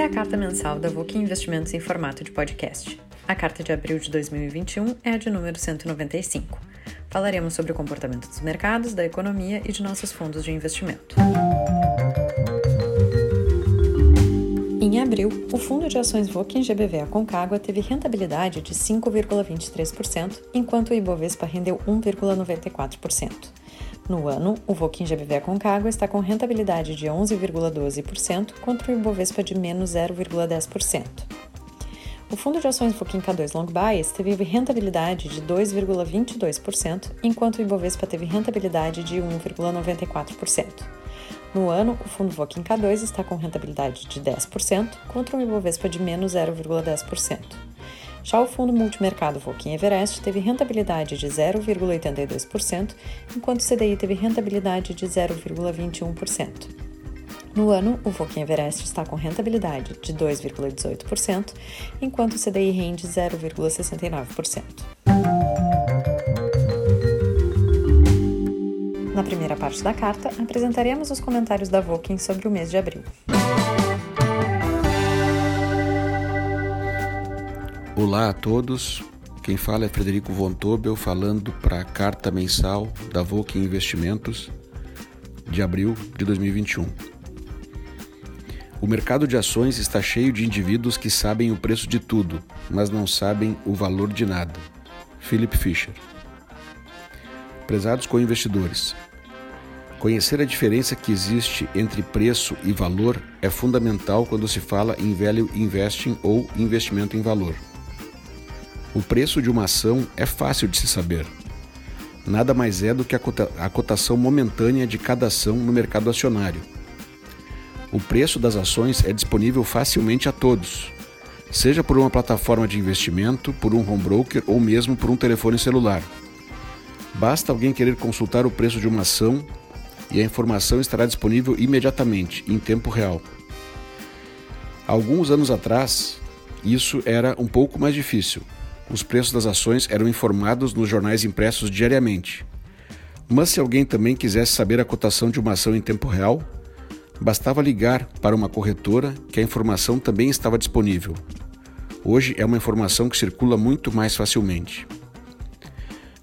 Essa é a carta mensal da VOC Investimentos em formato de podcast. A carta de abril de 2021 é a de número 195. Falaremos sobre o comportamento dos mercados, da economia e de nossos fundos de investimento. Em abril, o fundo de ações em GBV Aconcagua teve rentabilidade de 5,23%, enquanto o Ibovespa rendeu 1,94%. No ano, o Voquim GBV Aconcagua está com rentabilidade de 11,12% contra o Ibovespa de menos 0,10%. O fundo de ações Voquim K2 Long Bias teve rentabilidade de 2,22%, enquanto o Ibovespa teve rentabilidade de 1,94%. No ano, o fundo Voquim K2 está com rentabilidade de 10%, contra um Ibovespa de menos 0,10%. Já o fundo multimercado Volkin Everest teve rentabilidade de 0,82%, enquanto o CDI teve rentabilidade de 0,21%. No ano, o Volkin Everest está com rentabilidade de 2,18%, enquanto o CDI rende 0,69%. Na primeira parte da carta, apresentaremos os comentários da Volkin sobre o mês de abril. Olá a todos, quem fala é Frederico Von Tobel falando para a carta mensal da Volk Investimentos de abril de 2021. O mercado de ações está cheio de indivíduos que sabem o preço de tudo, mas não sabem o valor de nada. Philip Fisher. Prezados co-investidores, conhecer a diferença que existe entre preço e valor é fundamental quando se fala em value investing ou investimento em valor. O preço de uma ação é fácil de se saber. Nada mais é do que a cotação momentânea de cada ação no mercado acionário. O preço das ações é disponível facilmente a todos, seja por uma plataforma de investimento, por um home broker ou mesmo por um telefone celular. Basta alguém querer consultar o preço de uma ação e a informação estará disponível imediatamente, em tempo real. Alguns anos atrás, isso era um pouco mais difícil os preços das ações eram informados nos jornais impressos diariamente. Mas se alguém também quisesse saber a cotação de uma ação em tempo real, bastava ligar para uma corretora que a informação também estava disponível. Hoje é uma informação que circula muito mais facilmente.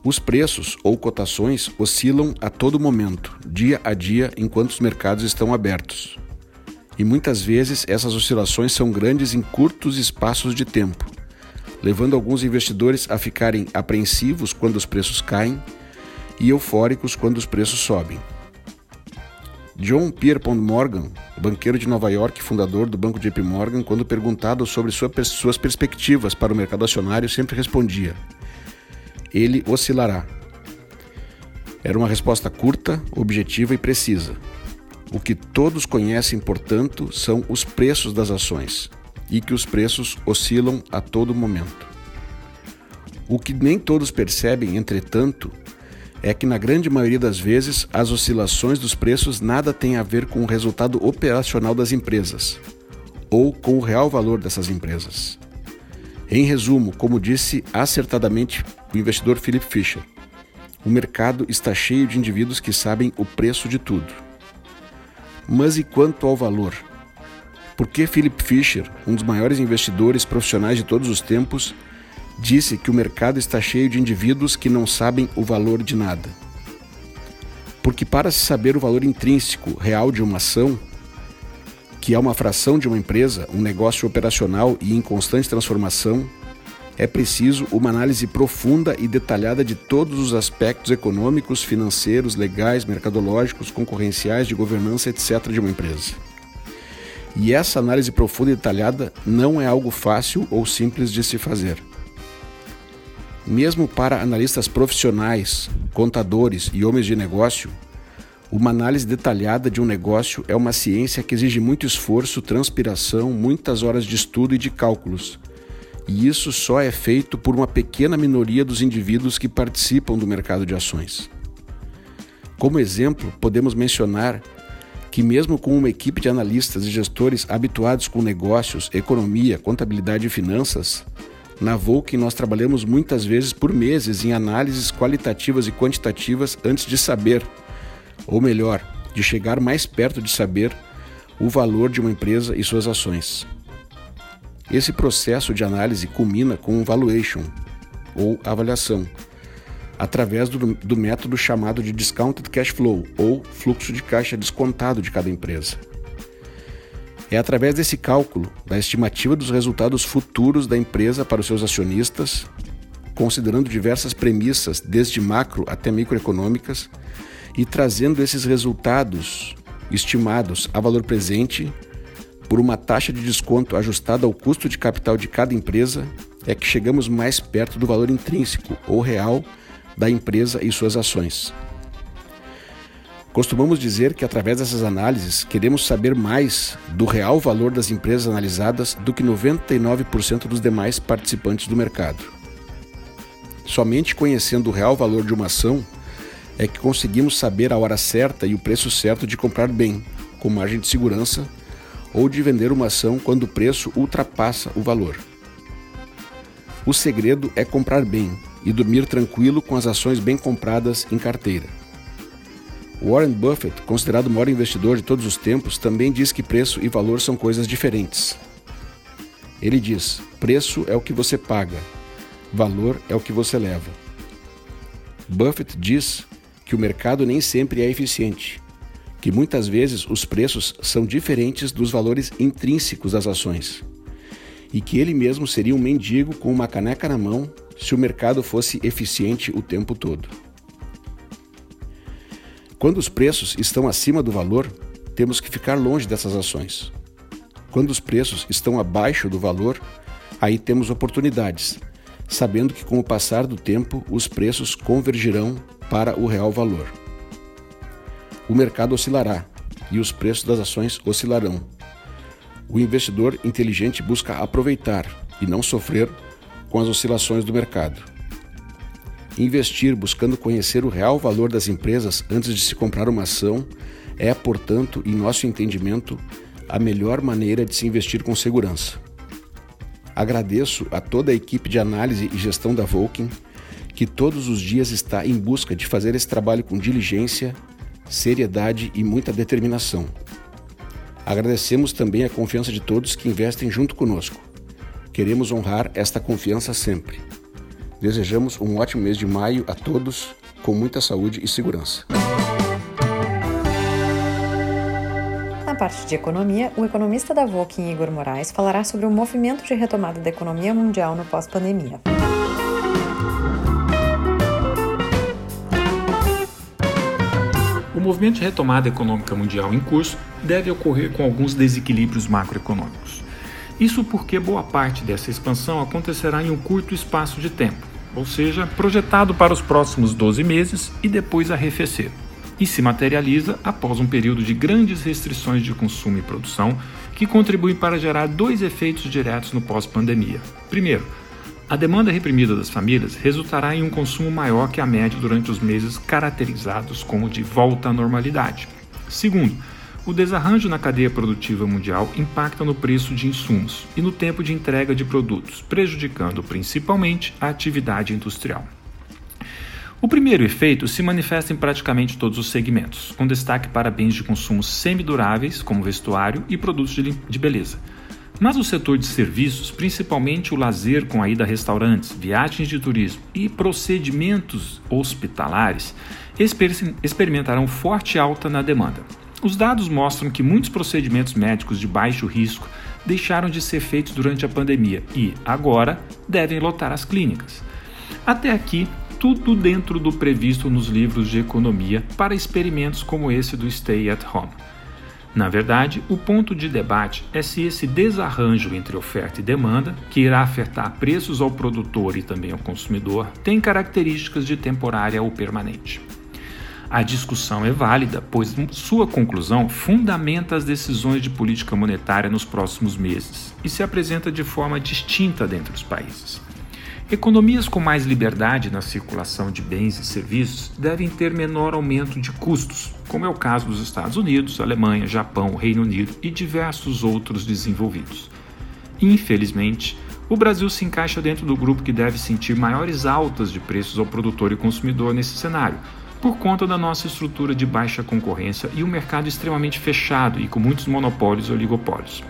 Os preços ou cotações oscilam a todo momento, dia a dia, enquanto os mercados estão abertos. E muitas vezes essas oscilações são grandes em curtos espaços de tempo levando alguns investidores a ficarem apreensivos quando os preços caem e eufóricos quando os preços sobem. John Pierpont Morgan, banqueiro de Nova York e fundador do banco JP Morgan, quando perguntado sobre suas perspectivas para o mercado acionário, sempre respondia: ele oscilará. Era uma resposta curta, objetiva e precisa. O que todos conhecem, portanto, são os preços das ações e que os preços oscilam a todo momento. O que nem todos percebem, entretanto, é que na grande maioria das vezes as oscilações dos preços nada têm a ver com o resultado operacional das empresas ou com o real valor dessas empresas. Em resumo, como disse acertadamente o investidor Philip Fisher, o mercado está cheio de indivíduos que sabem o preço de tudo. Mas e quanto ao valor? Por que Philip Fisher, um dos maiores investidores profissionais de todos os tempos, disse que o mercado está cheio de indivíduos que não sabem o valor de nada? Porque para se saber o valor intrínseco real de uma ação, que é uma fração de uma empresa, um negócio operacional e em constante transformação, é preciso uma análise profunda e detalhada de todos os aspectos econômicos, financeiros, legais, mercadológicos, concorrenciais, de governança, etc. de uma empresa. E essa análise profunda e detalhada não é algo fácil ou simples de se fazer. Mesmo para analistas profissionais, contadores e homens de negócio, uma análise detalhada de um negócio é uma ciência que exige muito esforço, transpiração, muitas horas de estudo e de cálculos. E isso só é feito por uma pequena minoria dos indivíduos que participam do mercado de ações. Como exemplo, podemos mencionar que, mesmo com uma equipe de analistas e gestores habituados com negócios, economia, contabilidade e finanças, na Volk nós trabalhamos muitas vezes por meses em análises qualitativas e quantitativas antes de saber, ou melhor, de chegar mais perto de saber o valor de uma empresa e suas ações. Esse processo de análise culmina com um valuation, ou avaliação, através do, do método chamado de discounted cash flow, ou fluxo de caixa descontado de cada empresa. É através desse cálculo, da estimativa dos resultados futuros da empresa para os seus acionistas, considerando diversas premissas, desde macro até microeconômicas, e trazendo esses resultados estimados a valor presente por uma taxa de desconto ajustada ao custo de capital de cada empresa, é que chegamos mais perto do valor intrínseco ou real da empresa e suas ações. Costumamos dizer que através dessas análises queremos saber mais do real valor das empresas analisadas do que 99% dos demais participantes do mercado. Somente conhecendo o real valor de uma ação é que conseguimos saber a hora certa e o preço certo de comprar bem, com margem de segurança ou de vender uma ação quando o preço ultrapassa o valor. O segredo é comprar bem e dormir tranquilo com as ações bem compradas em carteira. Warren Buffett, considerado o maior investidor de todos os tempos, também diz que preço e valor são coisas diferentes. Ele diz: preço é o que você paga, valor é o que você leva. Buffett diz que o mercado nem sempre é eficiente que muitas vezes os preços são diferentes dos valores intrínsecos das ações, e que ele mesmo seria um mendigo com uma caneca na mão se o mercado fosse eficiente o tempo todo. Quando os preços estão acima do valor, temos que ficar longe dessas ações. Quando os preços estão abaixo do valor, aí temos oportunidades, sabendo que com o passar do tempo os preços convergirão para o real valor o mercado oscilará e os preços das ações oscilarão. O investidor inteligente busca aproveitar e não sofrer com as oscilações do mercado. Investir buscando conhecer o real valor das empresas antes de se comprar uma ação é, portanto, em nosso entendimento, a melhor maneira de se investir com segurança. Agradeço a toda a equipe de análise e gestão da Vulcan, que todos os dias está em busca de fazer esse trabalho com diligência seriedade e muita determinação. Agradecemos também a confiança de todos que investem junto conosco. Queremos honrar esta confiança sempre. Desejamos um ótimo mês de maio a todos, com muita saúde e segurança. Na parte de economia, o economista da Voking, Igor Moraes, falará sobre o movimento de retomada da economia mundial no pós-pandemia. O movimento de retomada econômica mundial em curso deve ocorrer com alguns desequilíbrios macroeconômicos. Isso porque boa parte dessa expansão acontecerá em um curto espaço de tempo, ou seja, projetado para os próximos 12 meses e depois arrefecer, e se materializa após um período de grandes restrições de consumo e produção que contribuem para gerar dois efeitos diretos no pós-pandemia. Primeiro, a demanda reprimida das famílias resultará em um consumo maior que a média durante os meses caracterizados como de volta à normalidade. Segundo, o desarranjo na cadeia produtiva mundial impacta no preço de insumos e no tempo de entrega de produtos, prejudicando principalmente a atividade industrial. O primeiro efeito se manifesta em praticamente todos os segmentos, com destaque para bens de consumo semiduráveis, como vestuário e produtos de beleza mas o setor de serviços, principalmente o lazer com a ida a restaurantes, viagens de turismo e procedimentos hospitalares, experimentarão forte alta na demanda. Os dados mostram que muitos procedimentos médicos de baixo risco deixaram de ser feitos durante a pandemia e, agora, devem lotar as clínicas. Até aqui, tudo dentro do previsto nos livros de economia para experimentos como esse do Stay at Home. Na verdade, o ponto de debate é se esse desarranjo entre oferta e demanda, que irá afetar preços ao produtor e também ao consumidor, tem características de temporária ou permanente. A discussão é válida, pois sua conclusão fundamenta as decisões de política monetária nos próximos meses e se apresenta de forma distinta dentre os países. Economias com mais liberdade na circulação de bens e serviços devem ter menor aumento de custos, como é o caso dos Estados Unidos, Alemanha, Japão, Reino Unido e diversos outros desenvolvidos. Infelizmente, o Brasil se encaixa dentro do grupo que deve sentir maiores altas de preços ao produtor e consumidor nesse cenário, por conta da nossa estrutura de baixa concorrência e um mercado extremamente fechado e com muitos monopólios e oligopólios.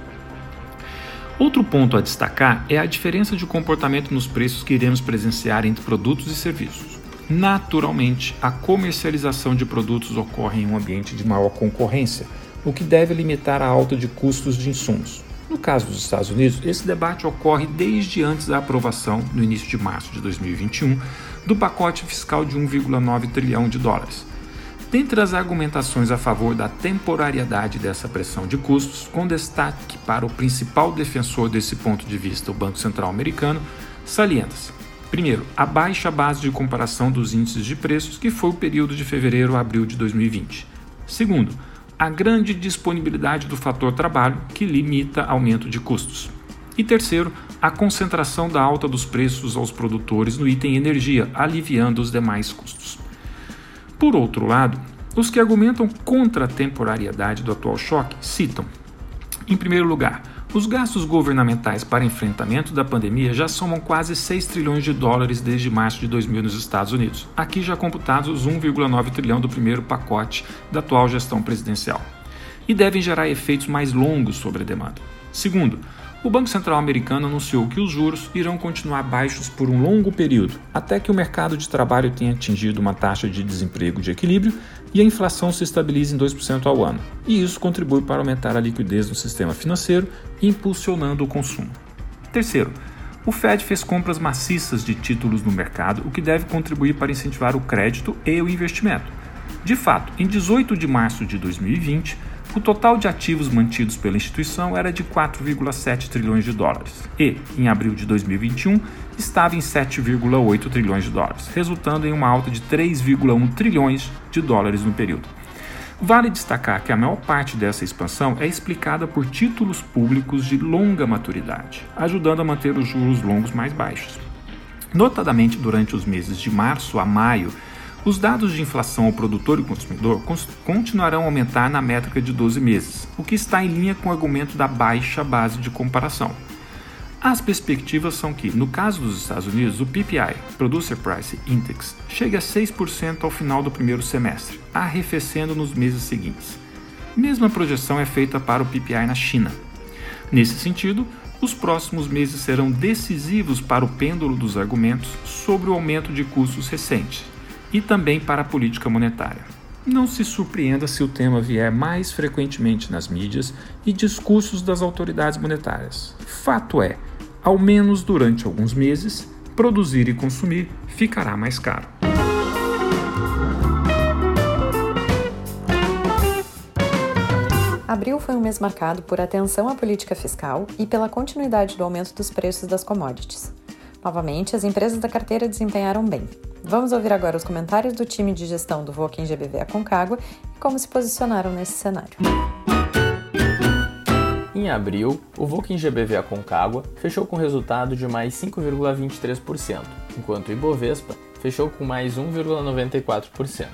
Outro ponto a destacar é a diferença de comportamento nos preços que iremos presenciar entre produtos e serviços. Naturalmente, a comercialização de produtos ocorre em um ambiente de maior concorrência, o que deve limitar a alta de custos de insumos. No caso dos Estados Unidos, esse debate ocorre desde antes da aprovação, no início de março de 2021, do pacote fiscal de 1,9 trilhão de dólares. Dentre as argumentações a favor da temporariedade dessa pressão de custos, com destaque para o principal defensor desse ponto de vista, o Banco Central Americano, salienta-se. Primeiro, a baixa base de comparação dos índices de preços, que foi o período de fevereiro a abril de 2020. Segundo, a grande disponibilidade do fator trabalho, que limita aumento de custos. E terceiro, a concentração da alta dos preços aos produtores no item energia, aliviando os demais custos. Por outro lado, os que argumentam contra a temporariedade do atual choque citam, em primeiro lugar, os gastos governamentais para enfrentamento da pandemia já somam quase 6 trilhões de dólares desde março de 2000 nos Estados Unidos, aqui já computados os 1,9 trilhão do primeiro pacote da atual gestão presidencial, e devem gerar efeitos mais longos sobre a demanda. Segundo, o Banco Central americano anunciou que os juros irão continuar baixos por um longo período, até que o mercado de trabalho tenha atingido uma taxa de desemprego de equilíbrio e a inflação se estabilize em 2% ao ano. E isso contribui para aumentar a liquidez no sistema financeiro, impulsionando o consumo. Terceiro, o Fed fez compras maciças de títulos no mercado, o que deve contribuir para incentivar o crédito e o investimento. De fato, em 18 de março de 2020, o total de ativos mantidos pela instituição era de 4,7 trilhões de dólares e, em abril de 2021, estava em 7,8 trilhões de dólares, resultando em uma alta de 3,1 trilhões de dólares no período. Vale destacar que a maior parte dessa expansão é explicada por títulos públicos de longa maturidade, ajudando a manter os juros longos mais baixos. Notadamente durante os meses de março a maio os dados de inflação ao produtor e consumidor continuarão a aumentar na métrica de 12 meses, o que está em linha com o argumento da baixa base de comparação. As perspectivas são que, no caso dos Estados Unidos, o PPI, Producer Price Index, chegue a 6% ao final do primeiro semestre, arrefecendo nos meses seguintes. Mesma projeção é feita para o PPI na China. Nesse sentido, os próximos meses serão decisivos para o pêndulo dos argumentos sobre o aumento de custos recente, e também para a política monetária. Não se surpreenda se o tema vier mais frequentemente nas mídias e discursos das autoridades monetárias. Fato é, ao menos durante alguns meses, produzir e consumir ficará mais caro. Abril foi um mês marcado por atenção à política fiscal e pela continuidade do aumento dos preços das commodities. Novamente, as empresas da carteira desempenharam bem. Vamos ouvir agora os comentários do time de gestão do Voquem GBV Aconcagua e como se posicionaram nesse cenário. Em abril, o Voquem GBV Aconcagua fechou com resultado de mais 5,23%, enquanto o Ibovespa fechou com mais 1,94%.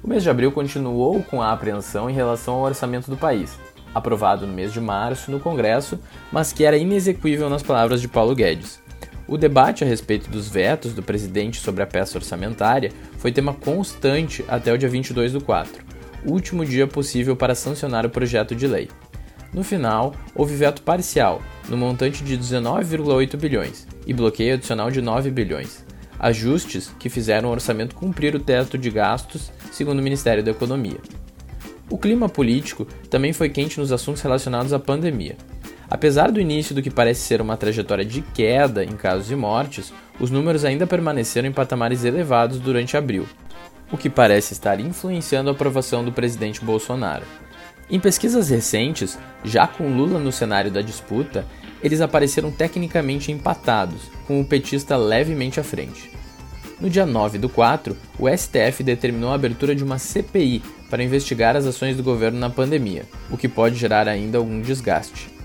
O mês de abril continuou com a apreensão em relação ao orçamento do país, aprovado no mês de março no Congresso, mas que era inexequível nas palavras de Paulo Guedes. O debate a respeito dos vetos do presidente sobre a peça orçamentária foi tema constante até o dia 22 do 4, último dia possível para sancionar o projeto de lei. No final, houve veto parcial, no montante de 19,8 bilhões, e bloqueio adicional de 9 bilhões. Ajustes que fizeram o orçamento cumprir o teto de gastos, segundo o Ministério da Economia. O clima político também foi quente nos assuntos relacionados à pandemia. Apesar do início do que parece ser uma trajetória de queda em casos e mortes, os números ainda permaneceram em patamares elevados durante abril, o que parece estar influenciando a aprovação do presidente Bolsonaro. Em pesquisas recentes, já com Lula no cenário da disputa, eles apareceram tecnicamente empatados, com o petista levemente à frente. No dia 9 do 4, o STF determinou a abertura de uma CPI para investigar as ações do governo na pandemia, o que pode gerar ainda algum desgaste.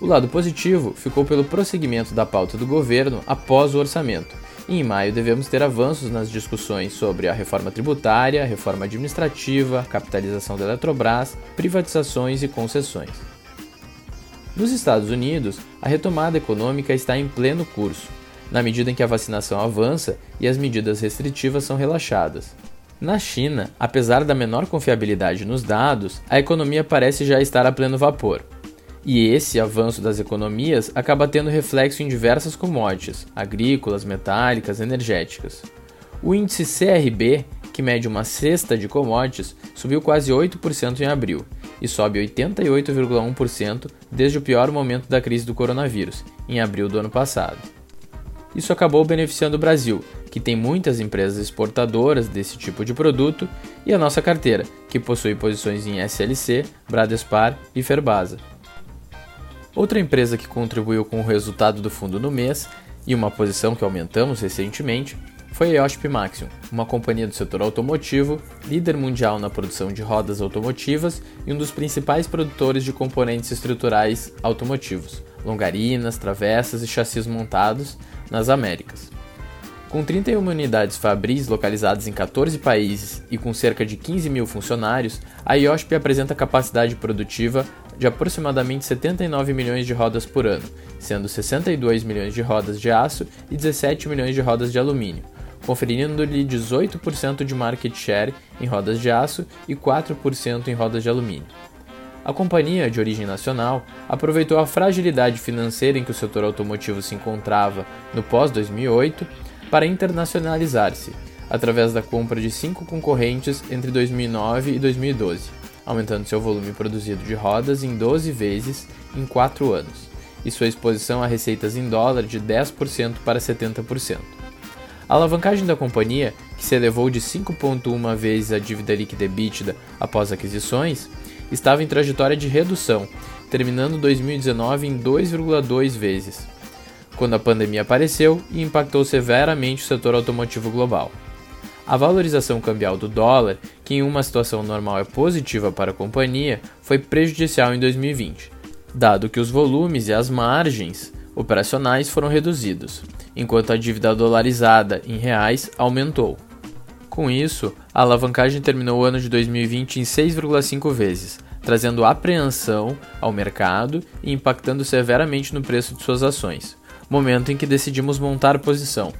O lado positivo ficou pelo prosseguimento da pauta do governo após o orçamento. E em maio devemos ter avanços nas discussões sobre a reforma tributária, reforma administrativa, capitalização da Eletrobras, privatizações e concessões. Nos Estados Unidos, a retomada econômica está em pleno curso, na medida em que a vacinação avança e as medidas restritivas são relaxadas. Na China, apesar da menor confiabilidade nos dados, a economia parece já estar a pleno vapor. E esse avanço das economias acaba tendo reflexo em diversas commodities, agrícolas, metálicas, energéticas. O índice CRB, que mede uma cesta de commodities, subiu quase 8% em abril e sobe 88,1% desde o pior momento da crise do coronavírus, em abril do ano passado. Isso acabou beneficiando o Brasil, que tem muitas empresas exportadoras desse tipo de produto, e a nossa carteira, que possui posições em SLC, Bradespar e Ferbasa. Outra empresa que contribuiu com o resultado do fundo no mês, e uma posição que aumentamos recentemente, foi a Yoshp Maxion, uma companhia do setor automotivo, líder mundial na produção de rodas automotivas e um dos principais produtores de componentes estruturais automotivos, longarinas, travessas e chassis montados nas Américas. Com 31 unidades Fabris localizadas em 14 países e com cerca de 15 mil funcionários, a IOSP apresenta capacidade produtiva de aproximadamente 79 milhões de rodas por ano, sendo 62 milhões de rodas de aço e 17 milhões de rodas de alumínio, conferindo-lhe 18% de market share em rodas de aço e 4% em rodas de alumínio. A companhia, de origem nacional, aproveitou a fragilidade financeira em que o setor automotivo se encontrava no pós-2008 para internacionalizar-se, através da compra de cinco concorrentes entre 2009 e 2012, aumentando seu volume produzido de rodas em 12 vezes em 4 anos, e sua exposição a receitas em dólar de 10% para 70%. A alavancagem da companhia, que se elevou de 5,1 vezes a dívida líquida EBITDA após aquisições, estava em trajetória de redução, terminando 2019 em 2,2 vezes, quando a pandemia apareceu e impactou severamente o setor automotivo global. A valorização cambial do dólar, que em uma situação normal é positiva para a companhia, foi prejudicial em 2020, dado que os volumes e as margens operacionais foram reduzidos, enquanto a dívida dolarizada em reais aumentou. Com isso, a alavancagem terminou o ano de 2020 em 6,5 vezes, trazendo apreensão ao mercado e impactando severamente no preço de suas ações, momento em que decidimos montar posição.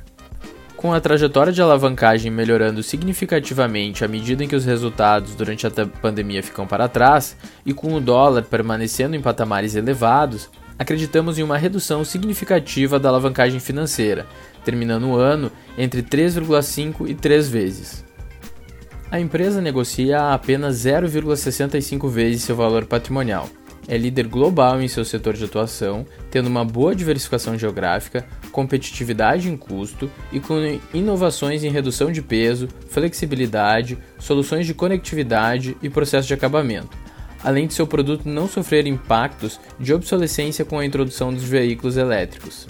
Com a trajetória de alavancagem melhorando significativamente à medida em que os resultados durante a pandemia ficam para trás e com o dólar permanecendo em patamares elevados, acreditamos em uma redução significativa da alavancagem financeira, terminando o ano entre 3,5 e 3 vezes. A empresa negocia apenas 0,65 vezes seu valor patrimonial. É líder global em seu setor de atuação, tendo uma boa diversificação geográfica, competitividade em custo e com inovações em redução de peso, flexibilidade, soluções de conectividade e processo de acabamento além de seu produto não sofrer impactos de obsolescência com a introdução dos veículos elétricos.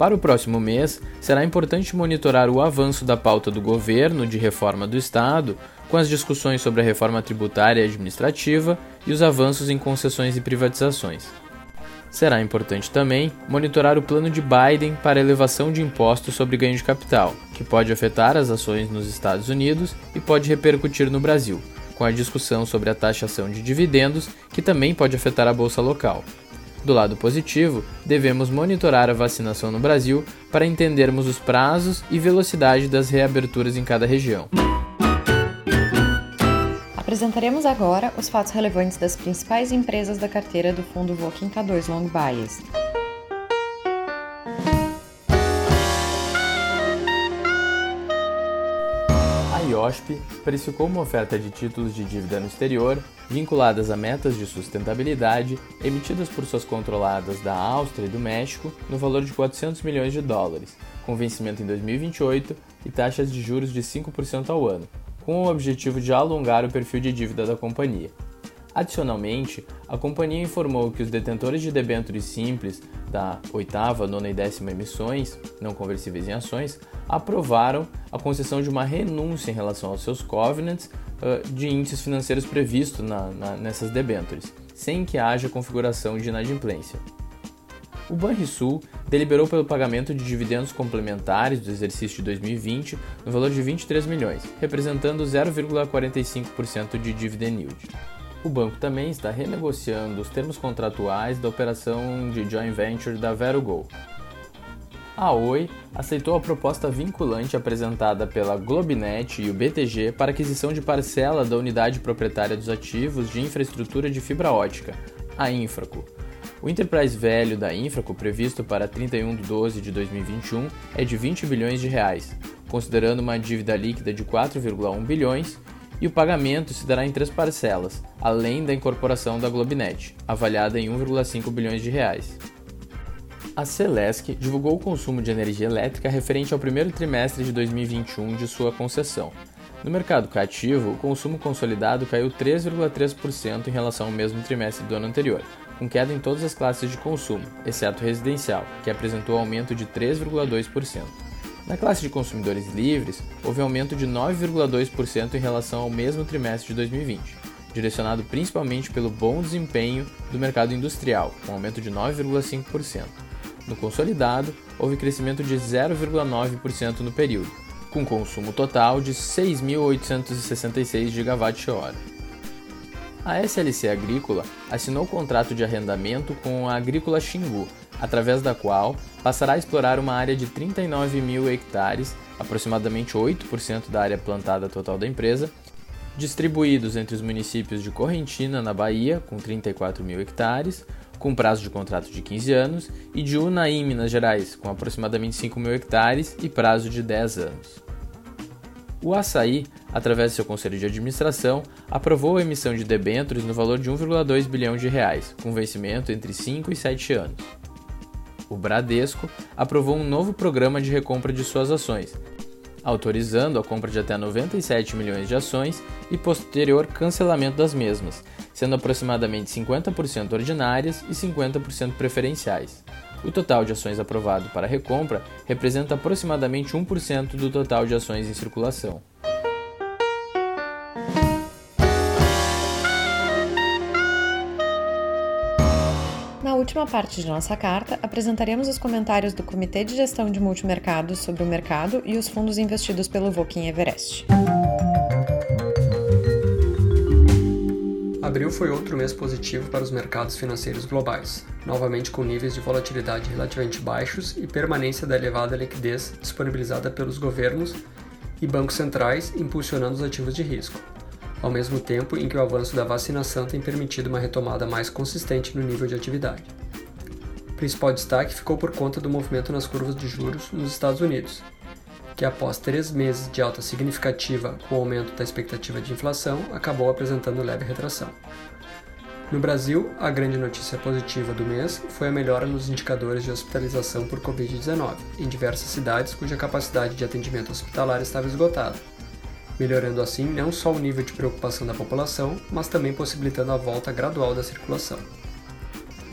Para o próximo mês, será importante monitorar o avanço da pauta do governo de reforma do Estado, com as discussões sobre a reforma tributária e administrativa e os avanços em concessões e privatizações. Será importante também monitorar o plano de Biden para elevação de impostos sobre ganho de capital, que pode afetar as ações nos Estados Unidos e pode repercutir no Brasil, com a discussão sobre a taxação de dividendos, que também pode afetar a bolsa local. Do lado positivo, devemos monitorar a vacinação no Brasil para entendermos os prazos e velocidade das reaberturas em cada região. Apresentaremos agora os fatos relevantes das principais empresas da carteira do fundo Voking K2 Long Bias. IOSP precificou uma oferta de títulos de dívida no exterior vinculadas a metas de sustentabilidade emitidas por suas controladas da Áustria e do México no valor de 400 milhões de dólares, com vencimento em 2028 e taxas de juros de 5% ao ano, com o objetivo de alongar o perfil de dívida da companhia. Adicionalmente, a companhia informou que os detentores de debêntures simples da oitava, nona e décima emissões, não conversíveis em ações, aprovaram a concessão de uma renúncia em relação aos seus covenants uh, de índices financeiros previstos na, na, nessas debêntures, sem que haja configuração de inadimplência. O Banrisul deliberou pelo pagamento de dividendos complementares do exercício de 2020 no valor de 23 milhões, representando 0,45% de dividend yield. O banco também está renegociando os termos contratuais da operação de joint venture da VeroGo. A Oi aceitou a proposta vinculante apresentada pela Globinet e o BTG para aquisição de parcela da unidade proprietária dos ativos de infraestrutura de fibra ótica, a Infraco. O Enterprise Value da Infraco, previsto para 31 de 12 de 2021, é de 20 bilhões de reais, considerando uma dívida líquida de 4,1 bilhões, e o pagamento se dará em três parcelas, além da incorporação da Globinet, avaliada em 1,5 bilhões de reais. A Celesc divulgou o consumo de energia elétrica referente ao primeiro trimestre de 2021 de sua concessão. No mercado cativo, o consumo consolidado caiu 3,3% em relação ao mesmo trimestre do ano anterior, com queda em todas as classes de consumo, exceto residencial, que apresentou aumento de 3,2%. Na classe de consumidores livres, houve aumento de 9,2% em relação ao mesmo trimestre de 2020, direcionado principalmente pelo bom desempenho do mercado industrial, com aumento de 9,5%. No consolidado, houve crescimento de 0,9% no período, com consumo total de 6.866 GWh. A SLC Agrícola assinou contrato de arrendamento com a Agrícola Xingu, através da qual passará a explorar uma área de 39 mil hectares, aproximadamente 8% da área plantada total da empresa, distribuídos entre os municípios de Correntina, na Bahia, com 34 mil hectares, com prazo de contrato de 15 anos, e de Unaí, Minas Gerais, com aproximadamente 5 mil hectares e prazo de 10 anos. O Açaí, através de seu conselho de administração, aprovou a emissão de debêntures no valor de 1,2 bilhão de reais, com vencimento entre 5 e 7 anos. O Bradesco aprovou um novo programa de recompra de suas ações, autorizando a compra de até 97 milhões de ações e posterior cancelamento das mesmas, sendo aproximadamente 50% ordinárias e 50% preferenciais. O total de ações aprovado para recompra representa aproximadamente 1% do total de ações em circulação. Última parte de nossa carta, apresentaremos os comentários do Comitê de Gestão de Multimercados sobre o mercado e os fundos investidos pelo Voking Everest. Abril foi outro mês positivo para os mercados financeiros globais, novamente com níveis de volatilidade relativamente baixos e permanência da elevada liquidez disponibilizada pelos governos e bancos centrais impulsionando os ativos de risco, ao mesmo tempo em que o avanço da vacinação tem permitido uma retomada mais consistente no nível de atividade. Principal destaque ficou por conta do movimento nas curvas de juros nos Estados Unidos, que após três meses de alta significativa com o aumento da expectativa de inflação, acabou apresentando leve retração. No Brasil, a grande notícia positiva do mês foi a melhora nos indicadores de hospitalização por Covid-19 em diversas cidades cuja capacidade de atendimento hospitalar estava esgotada, melhorando assim não só o nível de preocupação da população, mas também possibilitando a volta gradual da circulação.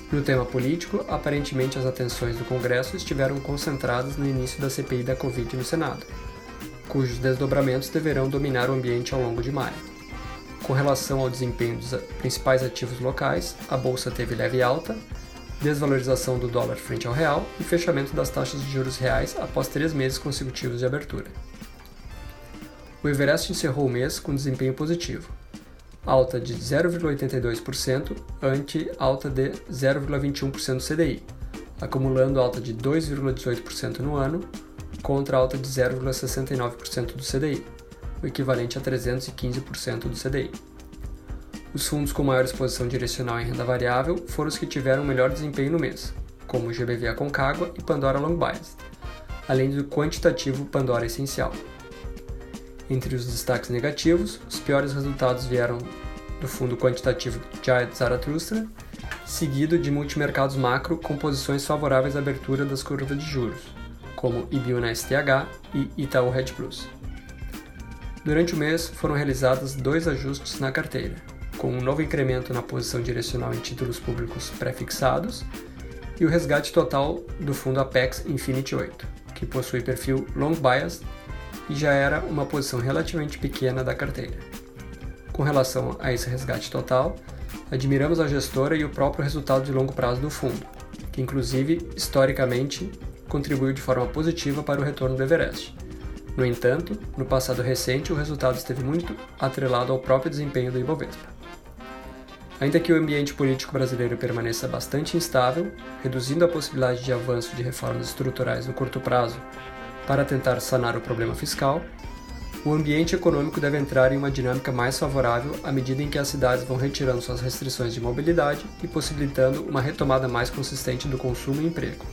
No tema político, aparentemente as atenções do Congresso estiveram concentradas no início da CPI da Covid no Senado, cujos desdobramentos deverão dominar o ambiente ao longo de maio. Com relação ao desempenho dos principais ativos locais, a bolsa teve leve alta, desvalorização do dólar frente ao real e fechamento das taxas de juros reais após três meses consecutivos de abertura. O Everest encerrou o mês com desempenho positivo, alta de 0,82% ante alta de 0,21% do CDI, acumulando alta de 2,18% no ano contra alta de 0,69% do CDI, o equivalente a 315% do CDI. Os fundos com maior exposição direcional em renda variável foram os que tiveram melhor desempenho no mês, como o GBV Aconcagua e Pandora Long Biased, além do quantitativo Pandora Essencial. Entre os destaques negativos, os piores resultados vieram do fundo quantitativo Giant Zarathustra, seguido de multimercados macro com posições favoráveis à abertura das curvas de juros, como Ibiúna STH e Itaú Red Plus. Durante o mês foram realizados dois ajustes na carteira, com um novo incremento na posição direcional em títulos públicos pré-fixados e o resgate total do fundo Apex Infinity 8, que possui perfil long bias e já era uma posição relativamente pequena da carteira. Com relação a esse resgate total, admiramos a gestora e o próprio resultado de longo prazo do fundo, que inclusive, historicamente, contribuiu de forma positiva para o retorno do Everest. No entanto, no passado recente, o resultado esteve muito atrelado ao próprio desempenho do Ibovespa. Ainda que o ambiente político brasileiro permaneça bastante instável, reduzindo a possibilidade de avanço de reformas estruturais no curto prazo para tentar sanar o problema fiscal, O ambiente econômico deve entrar em uma dinâmica mais favorável à medida em que as cidades vão retirando suas restrições de mobilidade e possibilitando uma retomada mais consistente do consumo e emprego.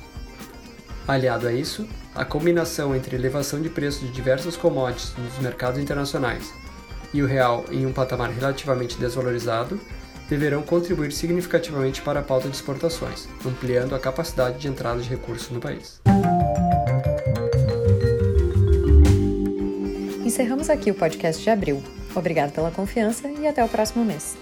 Aliado a isso, a combinação entre elevação de preços de diversas commodities nos mercados internacionais e o real em um patamar relativamente desvalorizado deverão contribuir significativamente para a pauta de exportações, ampliando a capacidade de entrada de recursos no país. Encerramos aqui o podcast de abril. Obrigado pela confiança e até o próximo mês.